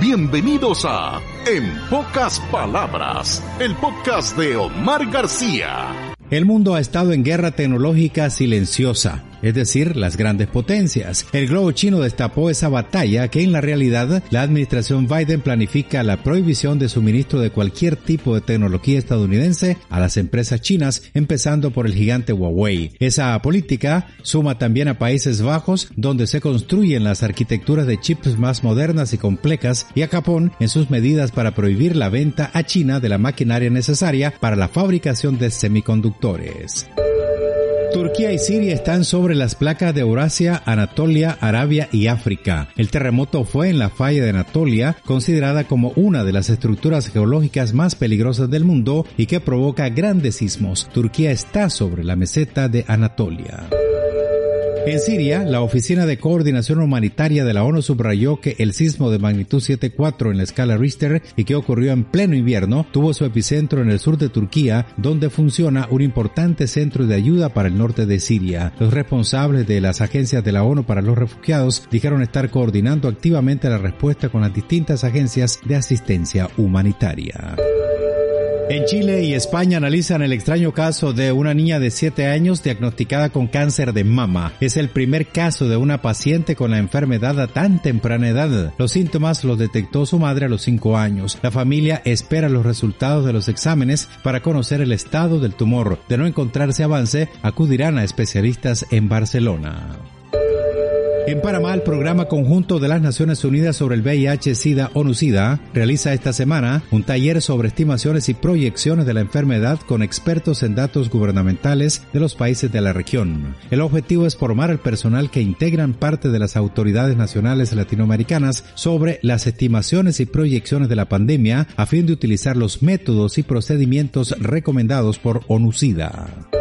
Bienvenidos a En pocas palabras, el podcast de Omar García. El mundo ha estado en guerra tecnológica silenciosa es decir, las grandes potencias. El globo chino destapó esa batalla que en la realidad la administración Biden planifica la prohibición de suministro de cualquier tipo de tecnología estadounidense a las empresas chinas, empezando por el gigante Huawei. Esa política suma también a Países Bajos, donde se construyen las arquitecturas de chips más modernas y complejas, y a Japón en sus medidas para prohibir la venta a China de la maquinaria necesaria para la fabricación de semiconductores. Turquía y Siria están sobre las placas de Eurasia, Anatolia, Arabia y África. El terremoto fue en la falla de Anatolia, considerada como una de las estructuras geológicas más peligrosas del mundo y que provoca grandes sismos. Turquía está sobre la meseta de Anatolia. En Siria, la Oficina de Coordinación Humanitaria de la ONU subrayó que el sismo de magnitud 7.4 en la escala Richter y que ocurrió en pleno invierno tuvo su epicentro en el sur de Turquía, donde funciona un importante centro de ayuda para el norte de Siria. Los responsables de las agencias de la ONU para los refugiados dijeron estar coordinando activamente la respuesta con las distintas agencias de asistencia humanitaria. En Chile y España analizan el extraño caso de una niña de 7 años diagnosticada con cáncer de mama. Es el primer caso de una paciente con la enfermedad a tan temprana edad. Los síntomas los detectó su madre a los 5 años. La familia espera los resultados de los exámenes para conocer el estado del tumor. De no encontrarse avance, acudirán a especialistas en Barcelona. En Panamá, el programa conjunto de las Naciones Unidas sobre el VIH-Sida ONU-SIDA realiza esta semana un taller sobre estimaciones y proyecciones de la enfermedad con expertos en datos gubernamentales de los países de la región. El objetivo es formar al personal que integran parte de las autoridades nacionales latinoamericanas sobre las estimaciones y proyecciones de la pandemia a fin de utilizar los métodos y procedimientos recomendados por ONU-SIDA.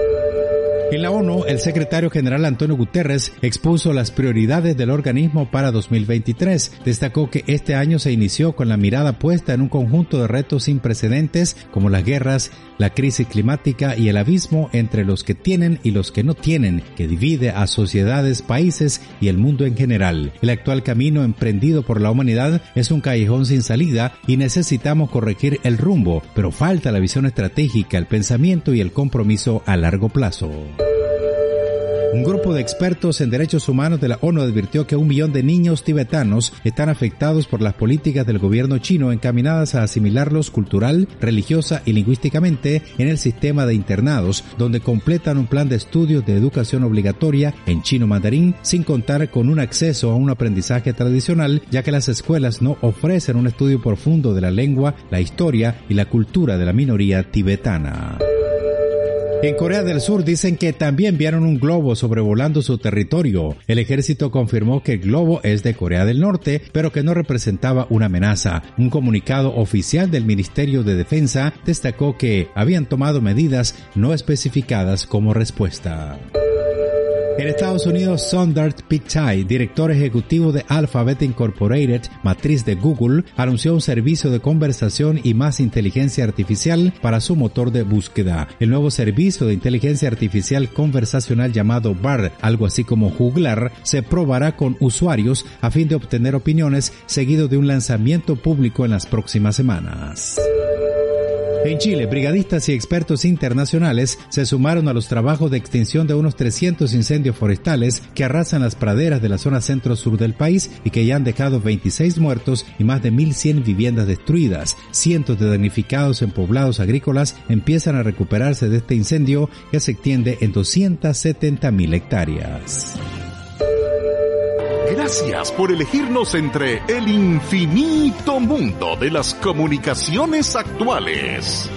En la ONU, el secretario general Antonio Guterres expuso las prioridades del organismo para 2023. Destacó que este año se inició con la mirada puesta en un conjunto de retos sin precedentes como las guerras, la crisis climática y el abismo entre los que tienen y los que no tienen, que divide a sociedades, países y el mundo en general. El actual camino emprendido por la humanidad es un callejón sin salida y necesitamos corregir el rumbo, pero falta la visión estratégica, el pensamiento y el compromiso a largo plazo. Un grupo de expertos en derechos humanos de la ONU advirtió que un millón de niños tibetanos están afectados por las políticas del gobierno chino encaminadas a asimilarlos cultural, religiosa y lingüísticamente en el sistema de internados, donde completan un plan de estudios de educación obligatoria en chino mandarín sin contar con un acceso a un aprendizaje tradicional, ya que las escuelas no ofrecen un estudio profundo de la lengua, la historia y la cultura de la minoría tibetana. En Corea del Sur dicen que también vieron un globo sobrevolando su territorio. El ejército confirmó que el globo es de Corea del Norte, pero que no representaba una amenaza. Un comunicado oficial del Ministerio de Defensa destacó que habían tomado medidas no especificadas como respuesta. En Estados Unidos, Sundar Pichai, director ejecutivo de Alphabet Incorporated, matriz de Google, anunció un servicio de conversación y más inteligencia artificial para su motor de búsqueda. El nuevo servicio de inteligencia artificial conversacional llamado BARD, algo así como juglar, se probará con usuarios a fin de obtener opiniones seguido de un lanzamiento público en las próximas semanas. En Chile, brigadistas y expertos internacionales se sumaron a los trabajos de extinción de unos 300 incendios forestales que arrasan las praderas de la zona centro-sur del país y que ya han dejado 26 muertos y más de 1.100 viviendas destruidas. Cientos de damnificados en poblados agrícolas empiezan a recuperarse de este incendio que se extiende en 270.000 hectáreas. Gracias por elegirnos entre el infinito mundo de las comunicaciones actuales.